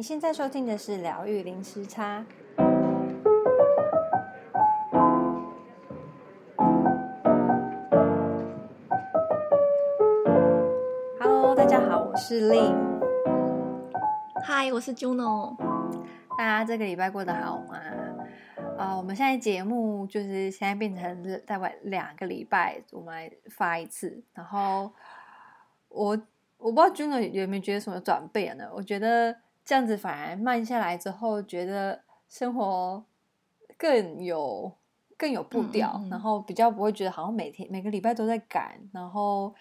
你现在收听的是疗愈零时差。Hello，大家好，我是 Lin。Hi，我是 Juno。大家这个礼拜过得好吗？啊、uh，我们现在节目就是现在变成大概两个礼拜我们来发一次，然后我我不知道 Juno 有没有觉得什么转变呢？我觉得。这样子反而慢下来之后，觉得生活更有更有步调，嗯嗯嗯，然后比较不会觉得好像每天每个礼拜都在赶，然后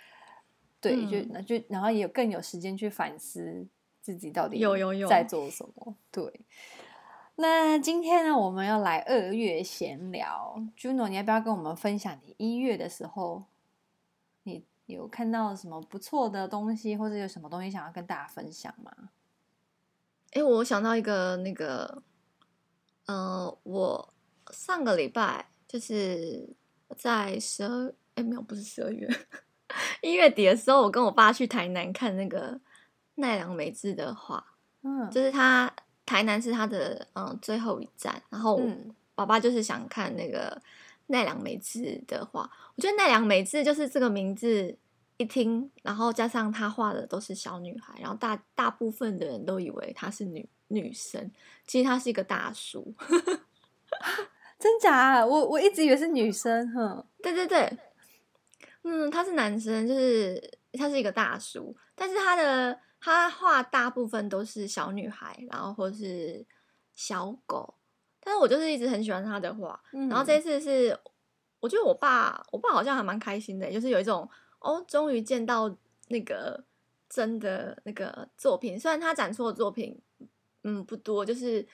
对，嗯、就就然后也有更有时间去反思自己到底有有有在做什么。对，那今天呢，我们要来二月闲聊，Juno，你要不要跟我们分享你一月的时候，你有看到什么不错的东西，或者有什么东西想要跟大家分享吗？哎，我想到一个那个，呃，我上个礼拜就是在十二，哎，没有，不是十二月，一月底的时候，我跟我爸去台南看那个奈良美智的画，嗯，就是他台南是他的嗯最后一站，然后我爸爸就是想看那个奈良美智的画，我觉得奈良美智就是这个名字。一听，然后加上他画的都是小女孩，然后大大部分的人都以为他是女女生，其实他是一个大叔，真假啊？我我一直以为是女生，哼，对对对，嗯，他是男生，就是他是一个大叔，但是他的他画大部分都是小女孩，然后或是小狗，但是我就是一直很喜欢他的画，嗯，然后这次是我觉得我爸我爸好像还蛮开心的，就是有一种。哦，终于见到那个真的那个作品。虽然他展出的作品，嗯，不多，就是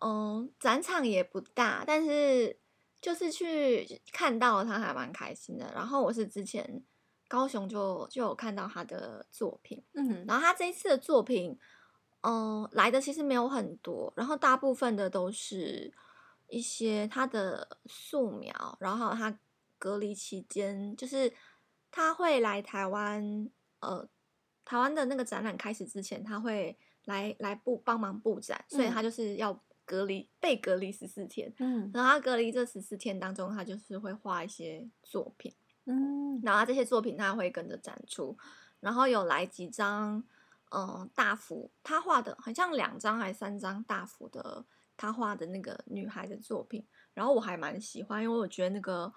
嗯，展场也不大，但是就是去看到他还蛮开心的。然后我是之前高雄就就有看到他的作品，嗯，然后他这一次的作品，嗯，来的其实没有很多，然后大部分的都是一些他的素描，然后他隔离期间就是。他会来台湾，呃，台湾的那个展览开始之前，他会来来布帮忙布展，所以他就是要隔离、嗯、被隔离十四天。嗯，然后他隔离这十四天当中，他就是会画一些作品。嗯，然后他这些作品他会跟着展出，然后有来几张，嗯、呃，大幅他画的，好像两张还是三张大幅的他画的那个女孩的作品，然后我还蛮喜欢，因为我觉得那个。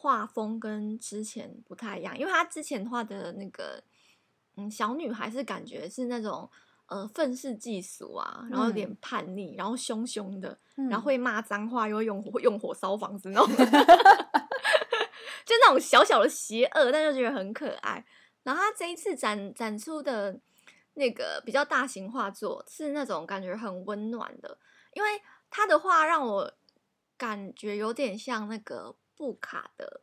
画风跟之前不太一样，因为他之前画的那个，嗯，小女孩是感觉是那种呃愤世嫉俗啊，然后有点叛逆，然后凶凶的，嗯、然后会骂脏话，又会用火用火烧房子那种，就那种小小的邪恶，但就觉得很可爱。然后他这一次展展出的那个比较大型画作是那种感觉很温暖的，因为他的画让我感觉有点像那个。布卡的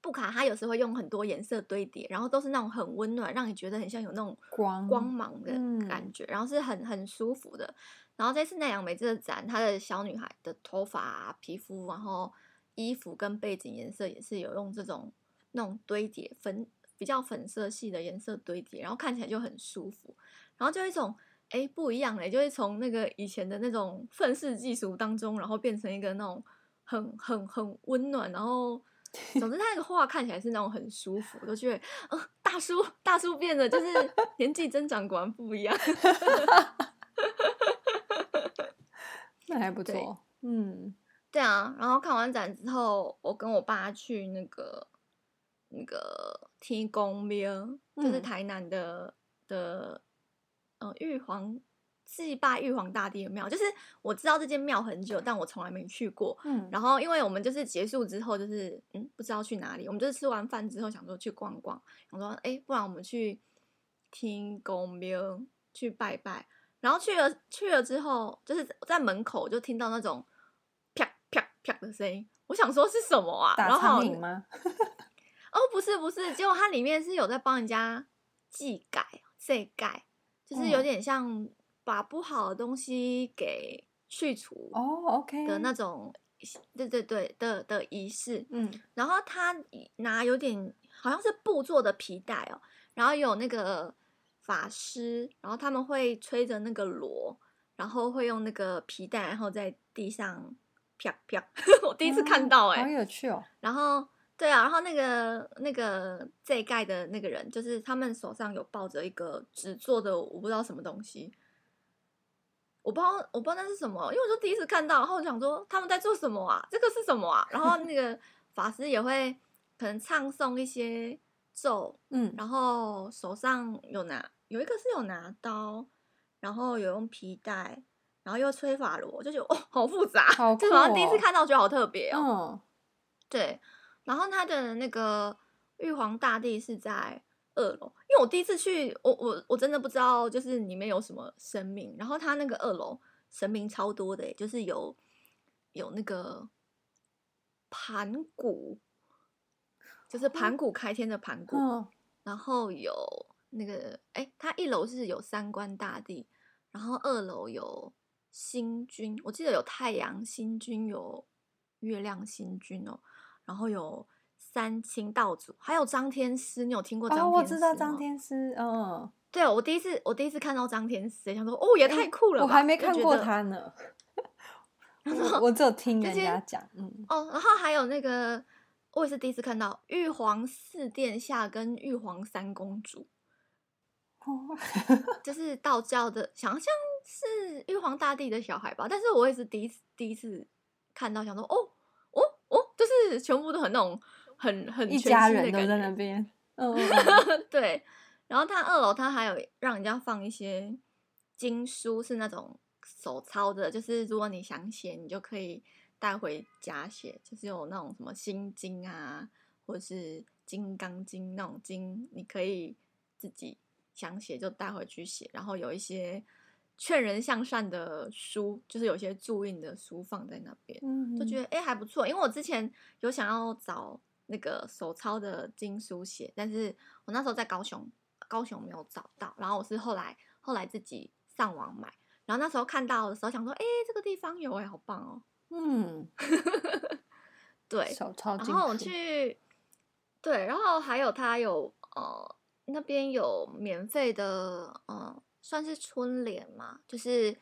布卡，它有时候会用很多颜色堆叠，然后都是那种很温暖，让你觉得很像有那种光光芒的感觉，然后是很很舒服的。然后这次奈良美智的展，她的小女孩的头发、皮肤，然后衣服跟背景颜色也是有用这种那种堆叠粉比较粉色系的颜色堆叠，然后看起来就很舒服。然后就一种哎不一样嘞，就会从那个以前的那种愤世嫉俗当中，然后变成一个那种。很很很温暖，然后 总之他那个画看起来是那种很舒服，都觉得，呃，大叔大叔变得就是 年纪增长果然不一样，那还不错，嗯，对啊。然后看完展之后，我跟我爸去那个那个天宫庙，就是台南的、嗯、的，呃，玉皇。祭拜玉皇大帝的庙，就是我知道这间庙很久，但我从来没去过。嗯，然后因为我们就是结束之后，就是嗯，不知道去哪里，我们就是吃完饭之后想说去逛逛，想说哎，不然我们去听公庙去拜拜。然后去了去了之后，就是在门口就听到那种啪啪啪的声音，我想说是什么啊？打苍蝇吗？哦，不是不是，结果它里面是有在帮人家祭改、祭改，就是有点像。嗯把不好的东西给去除哦，OK 的那种，oh. 对对对的的仪式，嗯，然后他拿有点好像是布做的皮带哦，然后有那个法师，然后他们会吹着那个锣，然后会用那个皮带，然后在地上啪啪。我第一次看到、欸，哎、嗯，好有趣哦。然后，对啊，然后那个那个这一盖的那个人，就是他们手上有抱着一个纸做的，我不知道什么东西。我不知道，我不知道那是什么，因为我就第一次看到，然后我想说他们在做什么啊？这个是什么啊？然后那个法师也会可能唱诵一些咒，嗯，然后手上有拿有一个是有拿刀，然后有用皮带，然后又吹法螺，就觉得哦，好复杂，好哦，就好像第一次看到，觉得好特别哦。嗯，对，然后他的那个玉皇大帝是在。二楼，因为我第一次去，我我我真的不知道，就是里面有什么神明。然后他那个二楼神明超多的，就是有有那个盘古，就是盘古开天的盘古。嗯、然后有那个，哎，他一楼是有三官大帝，然后二楼有星君，我记得有太阳星君，有月亮星君哦，然后有。三清道祖，还有张天师，你有听过张天师吗？哦，我知道张天师，嗯，对，我第一次，我第一次看到张天师，想说，哦，也太酷了吧，我还没看过他呢，我，我只有听人家讲，嗯，哦，然后还有那个，我也是第一次看到玉皇四殿下跟玉皇三公主，哦，就是道教的，想像是玉皇大帝的小孩吧，但是我也是第一次第一次看到，想说，哦，哦，哦，就是全部都很那种。很很一家人都在那边，嗯，对。然后他二楼他还有让人家放一些经书，是那种手抄的，就是如果你想写，你就可以带回家写，就是有那种什么心经啊，或者是金刚经那种经，你可以自己想写就带回去写。然后有一些劝人向善的书，就是有些注印的书放在那边，嗯，就觉得哎还不错。因为我之前有想要找。那个手抄的经书写，但是我那时候在高雄，高雄没有找到，然后我是后来后来自己上网买，然后那时候看到的时候想说，哎，这个地方有哎，好棒哦，嗯，对，手抄，然后我去，对，然后还有他有呃那边有免费的，呃，算是春联嘛，就是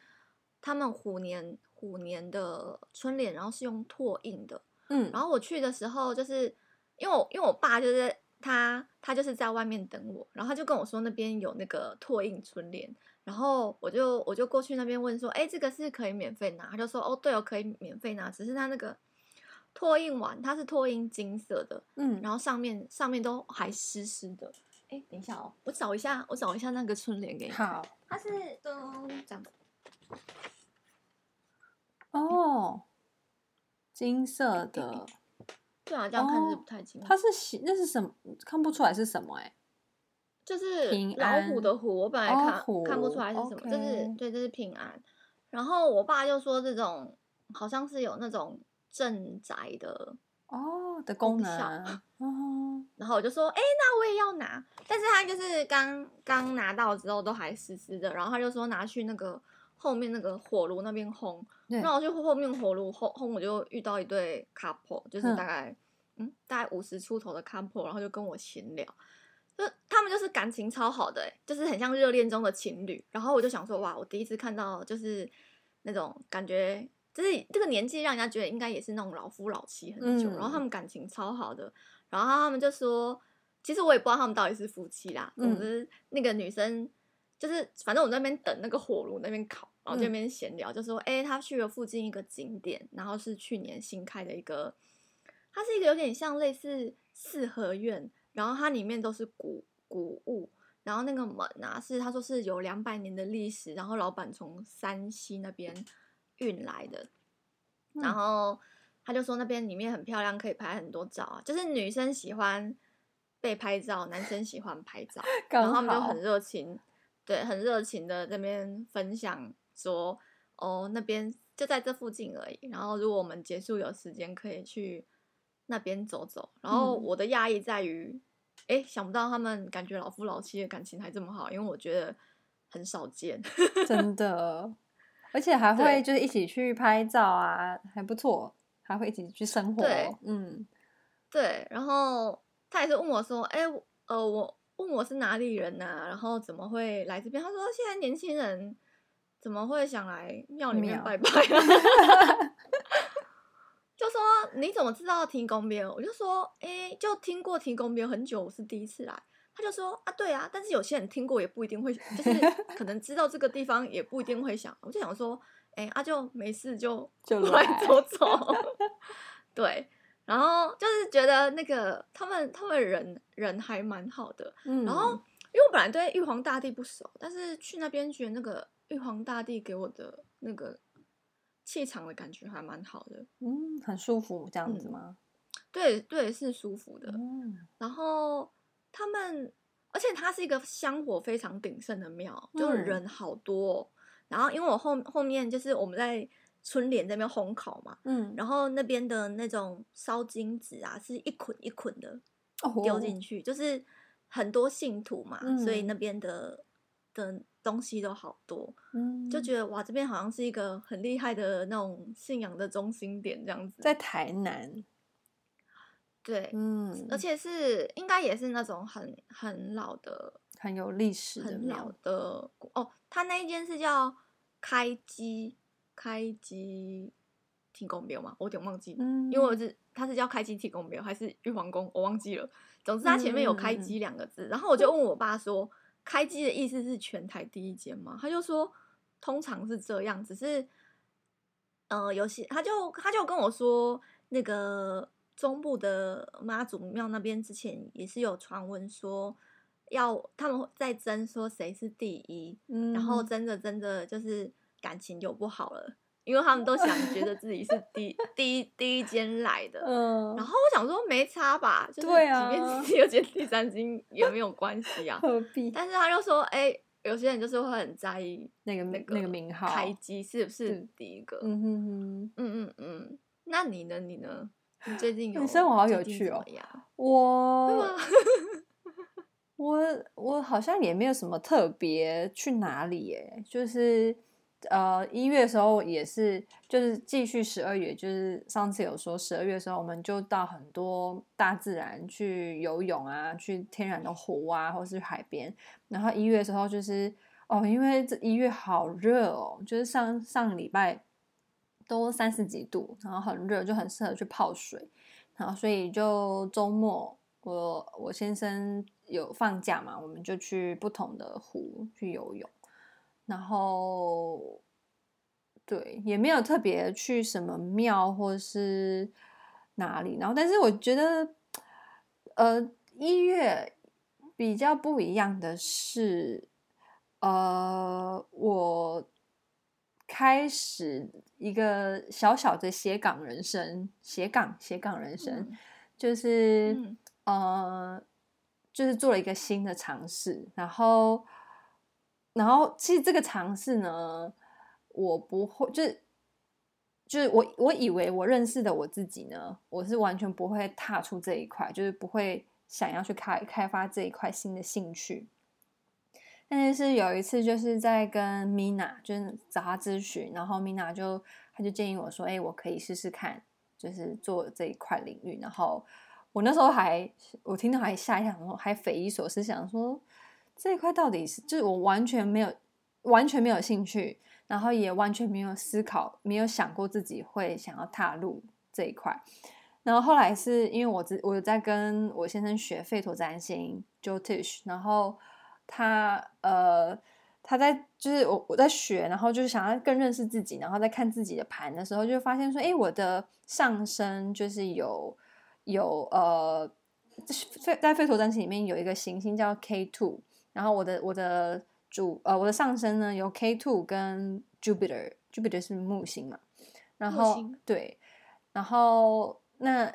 他们虎年虎年的春联，然后是用拓印的，嗯，然后我去的时候就是。因为我因为我爸就是他，他就是在外面等我，然后他就跟我说那边有那个拓印春联，然后我就我就过去那边问说，哎，这个是可以免费拿？他就说，哦，对哦，可以免费拿，只是他那个拓印完，它是拓印金色的，嗯，然后上面上面都还湿湿的。哎，等一下哦，我找一下，我找一下那个春联给你。好，它是都这样的。哦，金色的。对啊，这样看是不太清楚。它是喜，那是什么？看不出来是什么哎、欸。就是老虎的虎，我本来看、哦、看不出来是什么。这、就是对，这是平安。然后我爸就说这种好像是有那种镇宅的哦的功能。哦。然后我就说，哎，那我也要拿。但是他就是刚刚拿到之后都还湿湿的，然后他就说拿去那个后面那个火炉那边烘。那我去后面火炉烘烘，我就遇到一对 couple，就是大概嗯，嗯大概五十出头的 couple，然后就跟我闲聊，就他们就是感情超好的，欸，就是很像热恋中的情侣。然后我就想说，哇，我第一次看到就是那种感觉，就是这个年纪让人家觉得应该也是那种老夫老妻很久，嗯，然后他们感情超好的。然后他们就说，其实我也不知道他们到底是夫妻啦。总之，那个女生就是反正我在那边等那个火炉那边烤。然后这边闲聊，就说，哎、欸，他去了附近一个景点，然后是去年新开的一个，它是一个有点像类似四合院，然后它里面都是古古物，然后那个门啊，是他说是有两百年的历史，然后老板从山西那边运来的，然后他就说那边里面很漂亮，可以拍很多照啊，就是女生喜欢被拍照，男生喜欢拍照，然后他们就很热情，对，很热情的这边分享。说哦，那边就在这附近而已。然后如果我们结束有时间，可以去那边走走。然后我的讶异在于，哎、嗯，想不到他们感觉老夫老妻的感情还这么好，因为我觉得很少见，真的。而且还会就是一起去拍照啊，还不错，还会一起去生活。对，嗯，对。然后他也是问我说，哎，呃，我问我是哪里人呐、啊，然后怎么会来这边？他说现在年轻人怎么会想来庙里面拜 拜啊？就说你怎么知道天公庙？我就说哎，就听过天公庙很久，我是第一次来。他就说啊，对啊，但是有些人听过也不一定会，就是 可能知道这个地方也不一定会想。我就想说，哎，啊就没事就就来走走，对。然后就是觉得那个他们他们人人还蛮好的，嗯。然后因为我本来对玉皇大帝不熟，但是去那边觉得那个玉皇大帝给我的那个气场的感觉还蛮好的，嗯，很舒服这样子吗？嗯、对对，是舒服的。嗯。然后。他们，而且它是一个香火非常鼎盛的庙，就是人好多哦。嗯。然后，因为我后后面就是我们在春联那边烘烤嘛，嗯，然后那边的那种烧金纸啊，是一捆一捆的丢进去，哦，就是很多信徒嘛，嗯，所以那边的的东西都好多，嗯，就觉得哇，这边好像是一个很厉害的那种信仰的中心点这样子，在台南。对，嗯，而且是应该也是那种很很老的、很有历史的很老的哦。他那一间是叫开基开基天公庙嘛，我有点忘记，嗯，因为我是他是叫开基天公庙还是玉皇宫，我忘记了。总之他前面有开基两个字，嗯，然后我就问我爸说，开机的意思是全台第一间吗？他就说通常是这样，只是呃有些他就他就跟我说那个。中部的妈祖庙那边之前也是有传闻说，要他们在争说谁是第一，嗯，然后争着争着就是感情就不好了，因为他们都想觉得自己是第第一第一间来的，嗯，然后我想说没差吧，就是即便是第二间第三间也没有关系啊，何必？但是他就说，哎、欸，有些人就是会很在意那个那个那个名号开机是不是第一个？嗯哼哼，嗯嗯嗯，那你呢？你呢？你最近有你生活好有趣哦！我 我我好像也没有什么特别去哪里耶，就是呃一月的时候也是，就是继续十二月，就是上次有说十二月的时候，我们就到很多大自然去游泳啊，去天然的湖啊，或是海边。然后一月的时候就是哦，因为这一月好热哦，就是上上礼拜。都三十几度，然后很热，就很适合去泡水。然后所以就周末，我我先生有放假嘛，我们就去不同的湖去游泳。然后对，也没有特别去什么庙或是哪里。然后但是我觉得，呃，一月比较不一样的是，呃，我。开始一个小小的斜杠人生，斜杠斜杠人生，嗯、就是、嗯、呃，就是做了一个新的尝试，然后，然后其实这个尝试呢，我不会，就是就是我我以为我认识的我自己呢，我是完全不会踏出这一块，就是不会想要去开开发这一块新的兴趣。但是有一次，就是在跟 Mina 就是找他咨询，然后 Mina 就他就建议我说：“哎，我可以试试看，就是做这一块领域。”然后我那时候还我听到还吓一跳，还匪夷所思，想说这一块到底是就是我完全没有完全没有兴趣，然后也完全没有思考，没有想过自己会想要踏入这一块。然后后来是因为我我在跟我先生学费陀占星 Jotish，然后。他呃，他在就是我我在学，然后就是想要更认识自己，然后在看自己的盘的时候，就发现说，哎，我的上升就是有有呃，在在吠陀占星里面有一个行星叫 K two，然后我的我的主呃我的上升呢有 K two 跟 Jupiter，Jupiter 是木星嘛，然后对，然后那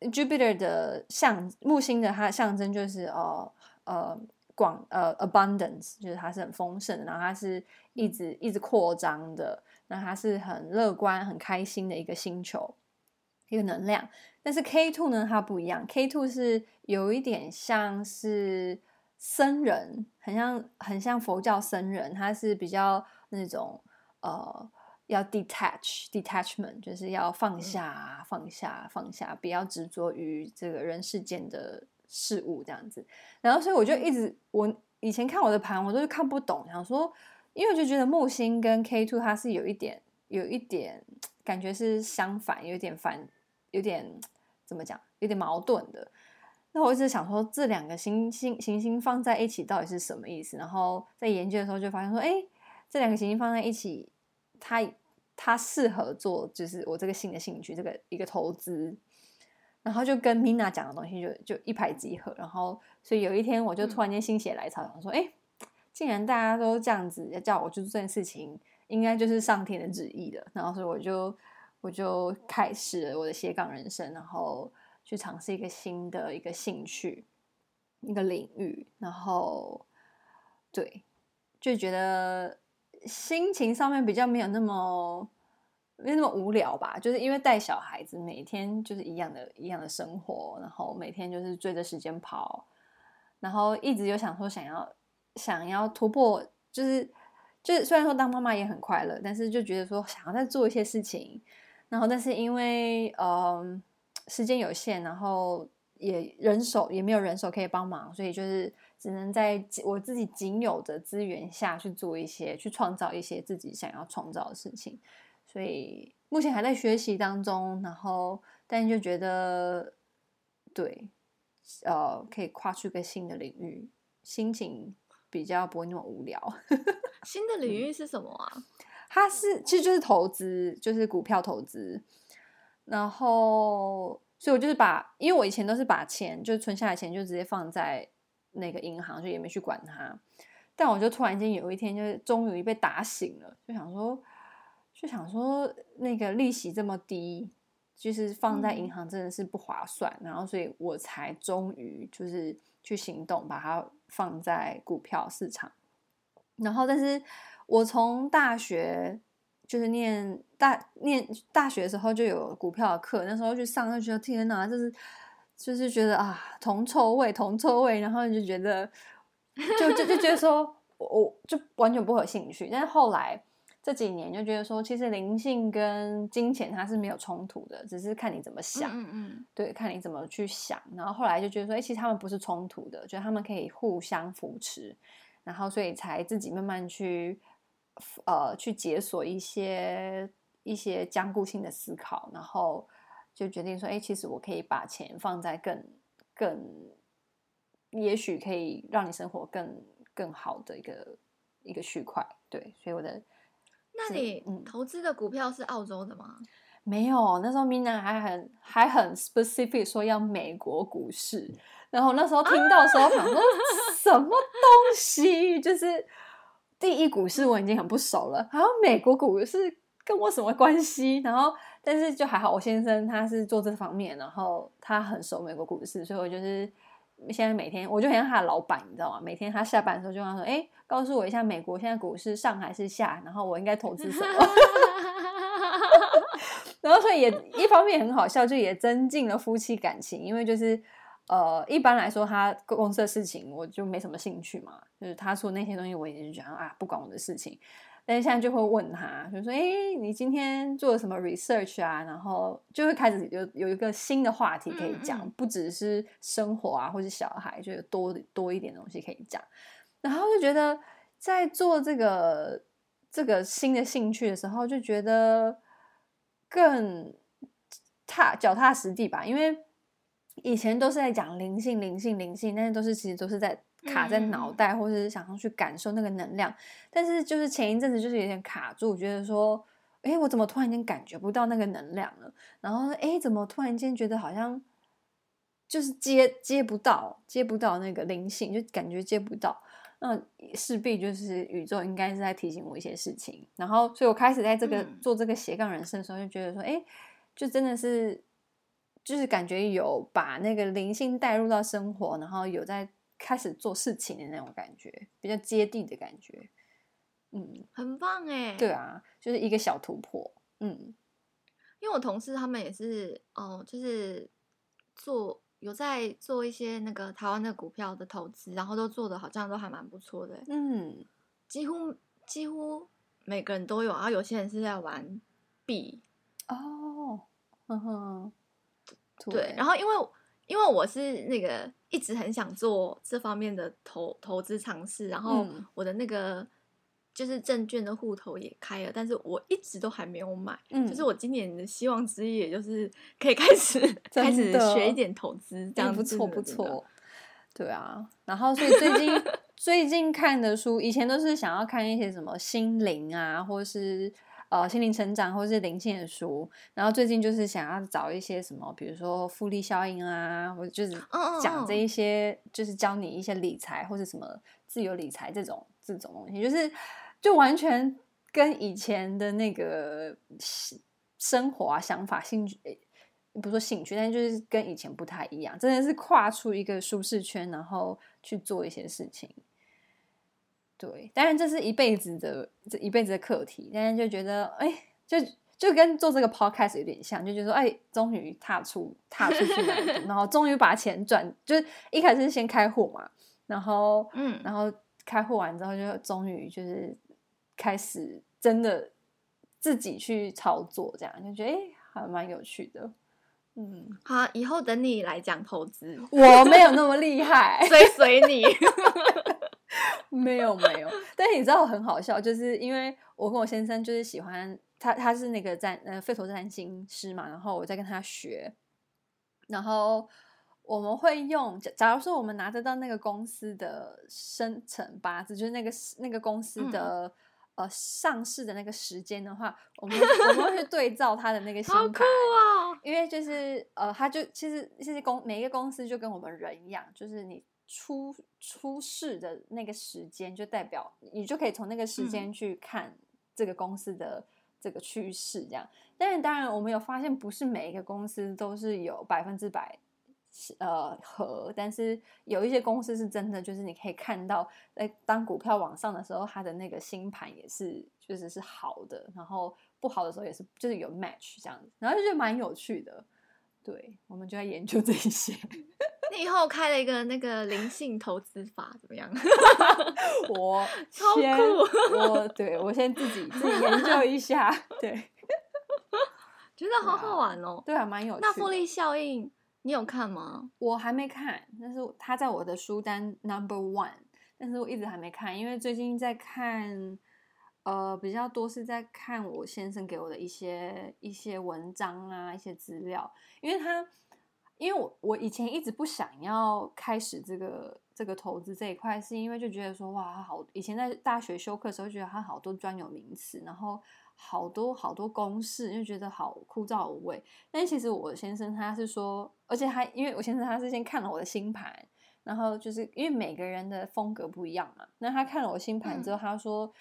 Jupiter 的象木星的它的象征就是哦呃。呃广呃，abundance 就是它是很丰盛的，然后它是一直一直扩张的，那它是很乐观、很开心的一个星球，一个能量。但是 K two 呢，它不一样，K two 是有一点像是僧人，很像很像佛教僧人，他是比较那种呃，要 detach detachment，就是要放下、放下、放下，不要执着于这个人世间的事物这样子。然后所以我就一直我以前看我的盘，我都是看不懂，想说，因为我就觉得木星跟 K two 它是有一点有一点感觉是相反，有点反，有点怎么讲，有点矛盾的。那我一直想说，这两个行星行星放在一起到底是什么意思？然后在研究的时候就发现说，哎，这两个行星放在一起，它它适合做就是我这个新的兴趣，这个一个投资，然后就跟 Mina 讲的东西就就一拍即合。然后所以有一天我就突然间心血来潮，想说，哎，既然大家都这样子要叫我去做这件事情，应该就是上天的旨意的。然后所以我就我就开始了我的斜杠人生，然后。去尝试一个新的一个兴趣，一个领域，然后对，就觉得心情上面比较没有那么没有那么无聊吧。就是因为带小孩子，每天就是一样的一样的生活，然后每天就是追着时间跑，然后一直有想说想要想要突破，就是就是虽然说当妈妈也很快乐，但是就觉得说想要再做一些事情，然后但是因为嗯。时间有限，然后也人手也没有人手可以帮忙，所以就是只能在我自己仅有的资源下去做一些，去创造一些自己想要创造的事情。所以目前还在学习当中，然后但就觉得对，呃，可以跨出一个新的领域，心情比较不会那么无聊。新的领域是什么啊？嗯，它是其实就是投资，就是股票投资。然后，所以我就是把，因为我以前都是把钱，就存下来钱就直接放在那个银行，就也没去管它。但我就突然间有一天，就是终于被打醒了，就想说，就想说那个利息这么低，就是放在银行真的是不划算。嗯、然后，所以我才终于就是去行动，把它放在股票市场。然后，但是我从大学。就是念大念大学的时候就有股票的课，那时候去上就觉得天哪，就是就是觉得啊铜臭味铜臭味，然后就觉得就就就觉得说我我就完全不会有兴趣。但是后来这几年就觉得说，其实灵性跟金钱它是没有冲突的，只是看你怎么想。嗯嗯，对，看你怎么去想。然后后来就觉得说，哎，其实他们不是冲突的，觉得他们可以互相扶持，然后所以才自己慢慢去。呃，去解锁一些一些僵固性的思考，然后就决定说，哎，其实我可以把钱放在更更，也许可以让你生活更更好的一个一个区块。对，所以我的，那你投资的股票是澳洲的吗？嗯，没有，那时候 Mina 还很还很 specific 说要美国股市，然后那时候听到的时候，想说什么东西，就是。第一股市我已经很不熟了，然后美国股市跟我什么关系？然后但是就还好，我先生他是做这方面，然后他很熟美国股市，所以我就是现在每天我就很像他的老板，你知道吗？每天他下班的时候就跟他说：“哎，告诉我一下美国现在股市上还是下？然后我应该投资什么？” 然后所以也一方面很好笑，就也增进了夫妻感情，因为就是。呃，一般来说，他公司的事情我就没什么兴趣嘛。就是他说那些东西，我也是觉得啊，不管我的事情。但是现在就会问他，就说：“哎，你今天做了什么 research 啊？”然后就会开始有有一个新的话题可以讲，嗯嗯不只是生活啊，或是小孩，就有多多一点东西可以讲。然后就觉得在做这个这个新的兴趣的时候，就觉得更踏脚踏实地吧，因为。以前都是在讲灵性、灵性、灵性，但是都是其实都是在卡在脑袋，或者是想要去感受那个能量。但是就是前一阵子就是有点卡住，觉得说，哎，我怎么突然间感觉不到那个能量了？然后，哎，怎么突然间觉得好像就是接接不到，接不到那个灵性，就感觉接不到。那势必就是宇宙应该是在提醒我一些事情。然后，所以我开始在这个、嗯、做这个斜杠人生的时候，就觉得说，哎，就真的是。就是感觉有把那个灵性带入到生活，然后有在开始做事情的那种感觉，比较接地的感觉，嗯，很棒哎。对啊，就是一个小突破，嗯，因为我同事他们也是哦，就是做有在做一些那个台湾的股票的投资，然后都做的好像都还蛮不错的，嗯，几乎几乎每个人都有，然后有些人是在玩币，哦，呵呵。对，然后因为因为我是那个一直很想做这方面的投投资尝试，然后我的那个就是证券的户头也开了，但是我一直都还没有买。嗯，就是我今年的希望之一，也就是可以开始 开始学一点投资，这样不错不错。对啊，然后所以最近 最近看的书，以前都是想要看一些什么心灵啊，或是。呃，心灵成长或是灵性的书，然后最近就是想要找一些什么，比如说复利效应啊，或者就是讲这一些，oh, oh, oh. 就是教你一些理财或者什么自由理财这种这种东西，就是就完全跟以前的那个生活啊、想法、兴趣，不说兴趣，但就是跟以前不太一样，真的是跨出一个舒适圈，然后去做一些事情。对，当然这是一辈子的这一辈子的课题，但是就觉得哎，就就跟做这个 podcast 有点像，就觉得说哎，终于踏出踏出去了，然后终于把钱赚，就是一开始是先开户嘛，然后嗯，然后开户完之后就终于就是开始真的自己去操作，这样就觉得哎，还蛮有趣的。嗯，好，以后等你来讲投资，我没有那么厉害，随随你。没有没有，但是你知道我很好笑，就是因为我跟我先生就是喜欢他，他是那个占呃费陀占星师嘛，然后我在跟他学，然后我们会用假假如说我们拿得到那个公司的生辰八字，就是那个那个公司的、嗯、呃上市的那个时间的话，我们我们会去对照他的那个 星盘，哦、因为就是呃他就其实其实公每一个公司就跟我们人一样，就是你。出出事的那个时间，就代表你就可以从那个时间去看这个公司的这个趋势，这样。但是当然，我们有发现，不是每一个公司都是有百分之百呃合，但是有一些公司是真的，就是你可以看到，在当股票往上的时候，它的那个新盘也是就是是好的，然后不好的时候也是就是有 match 这样子，然后就觉得蛮有趣的。对，我们就在研究这一些。你以后开了一个那个灵性投资法怎么样？我超酷！我 对我先自己自己研究一下。对，觉得好好玩哦。对啊，蛮有趣。那复利效应你有看吗？我还没看，但是他在我的书单 number one，但是我一直还没看，因为最近在看。呃，比较多是在看我先生给我的一些一些文章啊，一些资料，因为他，因为我我以前一直不想要开始这个这个投资这一块，是因为就觉得说哇，好，以前在大学修课的时候，觉得他好多专有名词，然后好多好多公式，就觉得好枯燥无味。但其实我先生他是说，而且他因为我先生他是先看了我的星盘，然后就是因为每个人的风格不一样嘛，那他看了我星盘之后，他说。嗯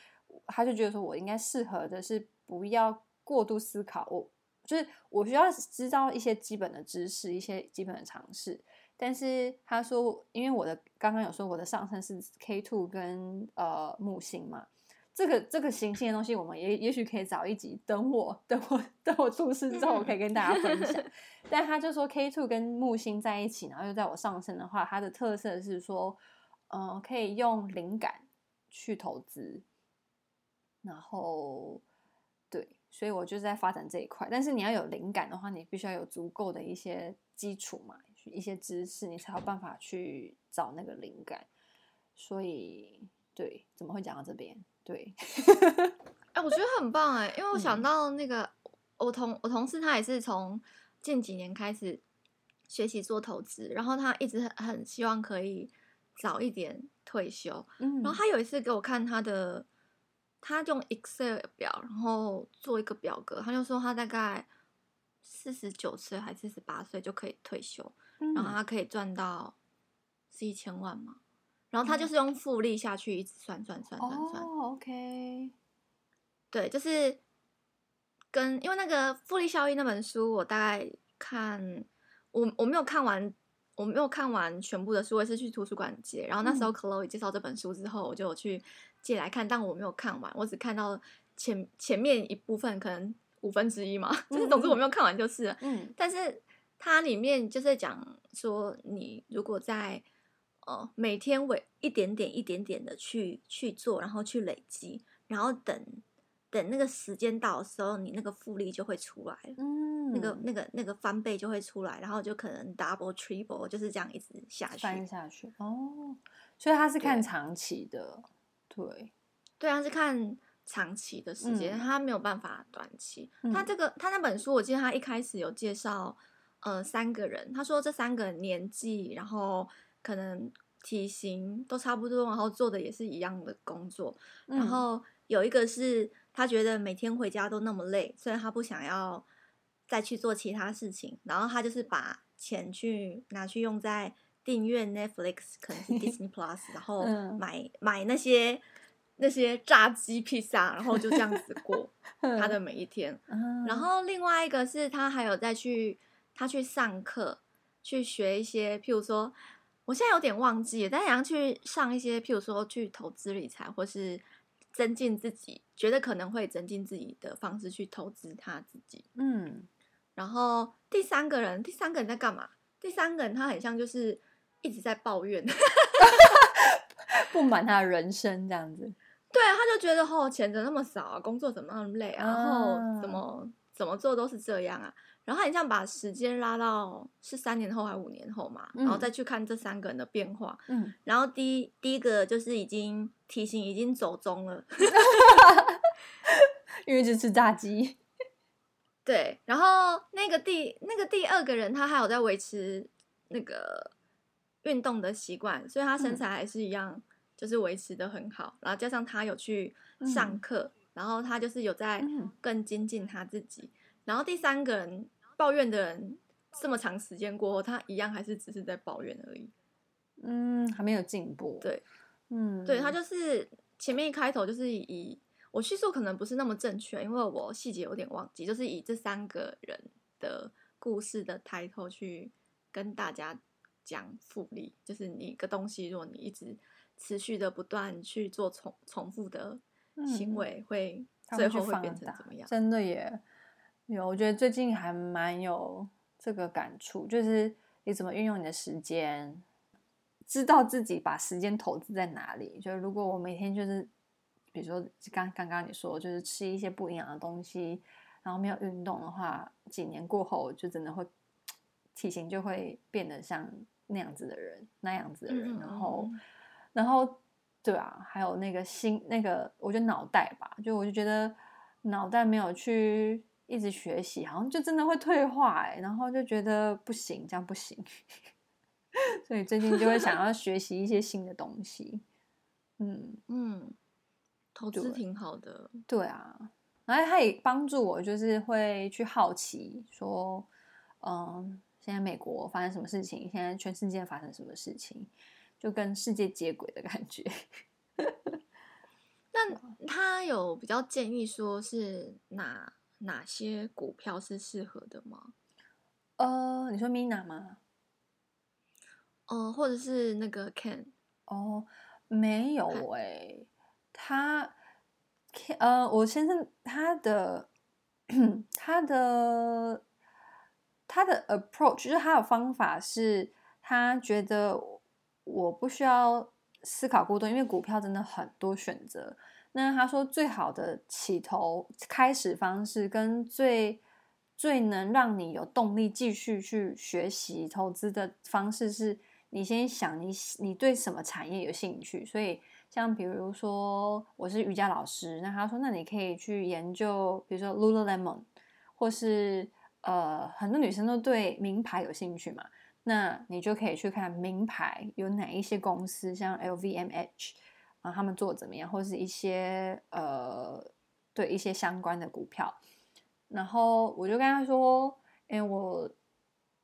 他就觉得说，我应该适合的是不要过度思考，我就是我需要知道一些基本的知识，一些基本的常识。但是他说，因为我的刚刚有说我的上升是 K two 跟呃木星嘛，这个这个行星的东西，我们也也许可以找一集，等我等我等我出事之后，我可以跟大家分享。但他就说 K two 跟木星在一起，然后又在我上升的话，它的特色是说，嗯、呃，可以用灵感去投资。然后，对，所以我就是在发展这一块。但是你要有灵感的话，你必须要有足够的一些基础嘛，一些知识，你才有办法去找那个灵感。所以，对，怎么会讲到这边？对，哎，我觉得很棒哎，因为我想到那个、嗯、我同我同事，他也是从近几年开始学习做投资，然后他一直很很希望可以早一点退休。嗯，然后他有一次给我看他的。他用 Excel 表，然后做一个表格，他就说他大概四十九岁还是四十八岁就可以退休，嗯、然后他可以赚到是一千万嘛，然后他就是用复利下去，一直算算算算算。哦，OK，对，就是跟因为那个复利效应那本书，我大概看我我没有看完，我没有看完全部的书，我也是去图书馆借，然后那时候 Chloe 介绍这本书之后，我就去。借来看，但我没有看完，我只看到前前面一部分，可能五分之一嘛，就是总之我没有看完就是了。嗯，但是它里面就是讲说，你如果在呃每天为一点点一点点的去去做，然后去累积，然后等等那个时间到的时候，你那个复利就会出来，嗯，那个那个那个翻倍就会出来，然后就可能 double triple 就是这样一直下去翻下去哦。所以他是看长期的，对对，对，他是看长期的时间，他、嗯、没有办法短期。嗯、他这个他那本书，我记得他一开始有介绍，呃，三个人，他说这三个年纪，然后可能体型都差不多，然后做的也是一样的工作，嗯、然后有一个是。他觉得每天回家都那么累，所以他不想要再去做其他事情。然后他就是把钱去拿去用在订阅 Netflix，可能是 Disney Plus，然后买买那些那些炸鸡披萨，然后就这样子过 他的每一天。然后另外一个是他还有再去他去上课，去学一些，譬如说，我现在有点忘记了，但想要去上一些，譬如说去投资理财或是。增进自己，觉得可能会增进自己的方式去投资他自己。嗯，然后第三个人，第三个人在干嘛？第三个人他很像就是一直在抱怨，不满他的人生这样子。对，他就觉得哦，钱怎么那么少啊，工作怎么那么累啊，然后怎么怎么做都是这样啊。然后他很像把时间拉到是三年后还是五年后嘛，嗯、然后再去看这三个人的变化。嗯，然后第一第一个就是已经体型已经走中了，因为一直吃炸鸡。对，然后那个第那个第二个人他还有在维持那个运动的习惯，所以他身材还是一样，嗯、就是维持的很好。然后加上他有去上课，嗯、然后他就是有在更精进他自己。然后第三个人。抱怨的人这么长时间过后，他一样还是只是在抱怨而已。嗯，还没有进步。对，嗯，对他就是前面一开头就是以我叙述可能不是那么正确，因为我细节有点忘记，就是以这三个人的故事的抬头去跟大家讲复利，就是你一个东西，如果你一直持续的不断去做重重复的行为，嗯、会最后会变成怎么样？真的耶。有，我觉得最近还蛮有这个感触，就是你怎么运用你的时间，知道自己把时间投资在哪里。就如果我每天就是，比如说刚刚刚你说，就是吃一些不营养的东西，然后没有运动的话，几年过后就真的会体型就会变得像那样子的人，那样子的人。然后，然后对啊，还有那个心，那个我觉得脑袋吧，就我就觉得脑袋没有去。一直学习，好像就真的会退化哎，然后就觉得不行，这样不行，所以最近就会想要学习一些新的东西。嗯嗯，投资挺好的，对啊，然后他也帮助我，就是会去好奇说，嗯，现在美国发生什么事情？现在全世界发生什么事情？就跟世界接轨的感觉。那他有比较建议说是哪？哪些股票是适合的吗？呃，你说 Mina 吗？哦、呃，或者是那个 Ken？哦，没有哎、欸，他呃，我先生他的 他的他的 approach 就是他的方法是，他觉得我不需要思考过多，因为股票真的很多选择。那他说，最好的起头开始方式跟最最能让你有动力继续去学习投资的方式是，你先想你你对什么产业有兴趣。所以，像比如说我是瑜伽老师，那他说，那你可以去研究，比如说 Lululemon，或是呃很多女生都对名牌有兴趣嘛，那你就可以去看名牌有哪一些公司，像 LVMH。啊，他们做的怎么样，或是一些呃，对一些相关的股票，然后我就跟他说，哎，我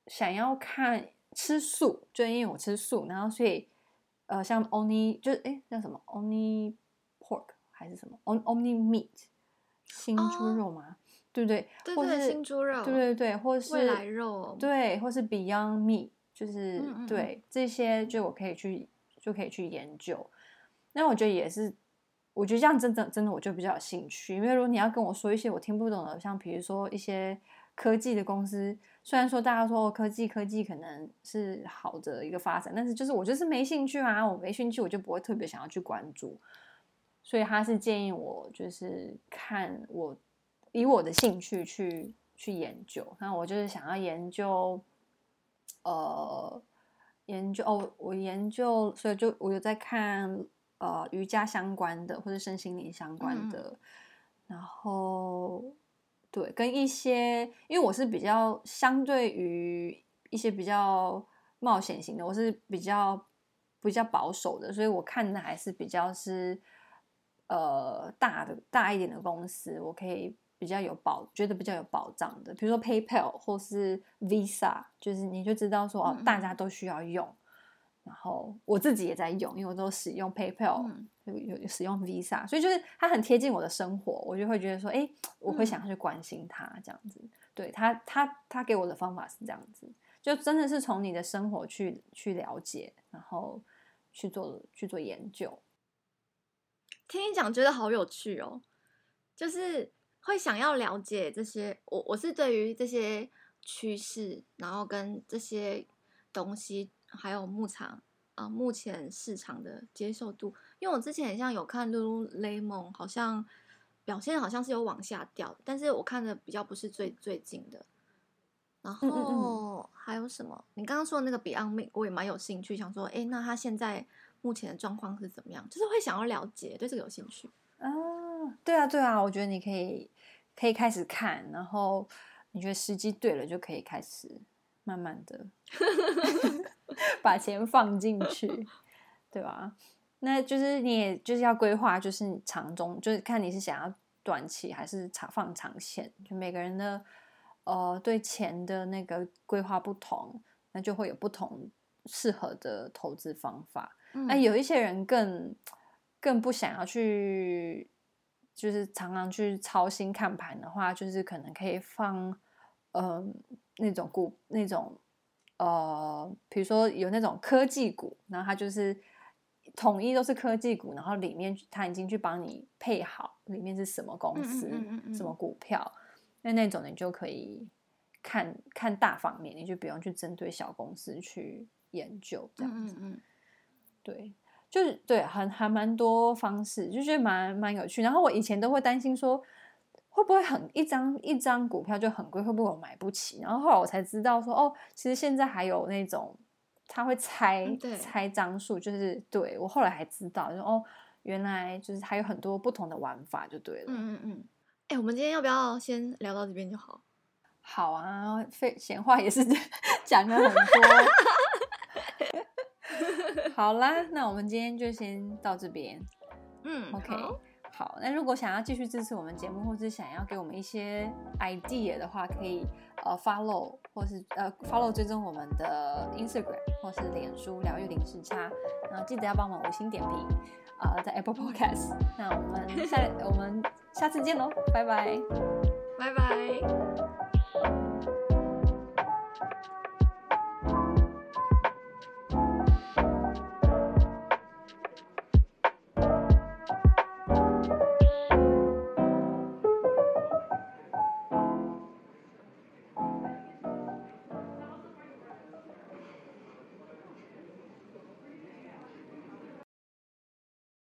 想要看吃素，就因为我吃素，然后所以呃，像 Only 就是哎叫什么 Only Pork 还是什么 Only Meat 新猪肉吗？对不对？对对，新猪肉，对对对，或是未来肉，对，或是 Beyond Meat，就是对这些，就我可以去就可以去研究。那我觉得也是，我觉得这样真的真的我就比较有兴趣，因为如果你要跟我说一些我听不懂的，像比如说一些科技的公司，虽然说大家说科技科技可能是好的一个发展，但是就是我就是没兴趣啊，我没兴趣我就不会特别想要去关注。所以他是建议我就是看我以我的兴趣去去研究。那我就是想要研究，呃，研究哦，我研究，所以就我有在看呃瑜伽相关的或者身心灵相关的，嗯、然后对，跟一些因为我是比较相对于一些比较冒险型的，我是比较比较保守的，所以我看的还是比较是。呃，大的大一点的公司，我可以比较有保，觉得比较有保障的，比如说 PayPal 或是 Visa，就是你就知道说哦，大家都需要用，嗯、然后我自己也在用，因为我都使用 PayPal，有、嗯、有使用 Visa，所以就是它很贴近我的生活，我就会觉得说，哎，我会想要去关心它这样子。嗯、对他，他他给我的方法是这样子，就真的是从你的生活去去了解，然后去做去做研究。听你讲，觉得好有趣哦，就是会想要了解这些。我我是对于这些趋势，然后跟这些东西，还有牧场啊，目前市场的接受度。因为我之前好像有看 Lululemon，好像表现好像是有往下掉，但是我看的比较不是最最近的。然后还有什么？你刚刚说的那个 Beyond Meat，我也蛮有兴趣，想说，哎，那他现在。目前的状况是怎么样？就是会想要了解，对这个有兴趣啊。对啊，对啊，我觉得你可以可以开始看，然后你觉得时机对了，就可以开始慢慢的 把钱放进去，对吧？那就是你也就是要规划，就是长中，就是看你是想要短期还是长放长线。就每个人的呃对钱的那个规划不同，那就会有不同适合的投资方法。那有一些人更更不想要去，就是常常去操心看盘的话，就是可能可以放，嗯、呃，那种股那种，呃，比如说有那种科技股，然后它就是统一都是科技股，然后里面它已经去帮你配好里面是什么公司、什么股票，那那种你就可以看看大方面，你就不用去针对小公司去研究这样子。对，就是对，还还蛮多方式，就觉得蛮蛮有趣。然后我以前都会担心说，会不会很一张一张股票就很贵，会不会我买不起？然后后来我才知道说，哦，其实现在还有那种他会猜、嗯、猜张数，就是对我后来还知道，就哦，原来就是还有很多不同的玩法，就对了。嗯嗯嗯。哎、欸，我们今天要不要先聊到这边就好？好啊，废闲话也是 讲了很多。好啦，那我们今天就先到这边。嗯，OK，好，那如果想要继续支持我们节目，或是想要给我们一些 idea 的话，可以呃 follow 或是呃 follow 追踪我们的 Instagram 或是脸书疗愈零时差。然后记得要帮我们五星点评啊、呃，在 Apple Podcast。那我们下 我们下次见喽，拜拜拜拜。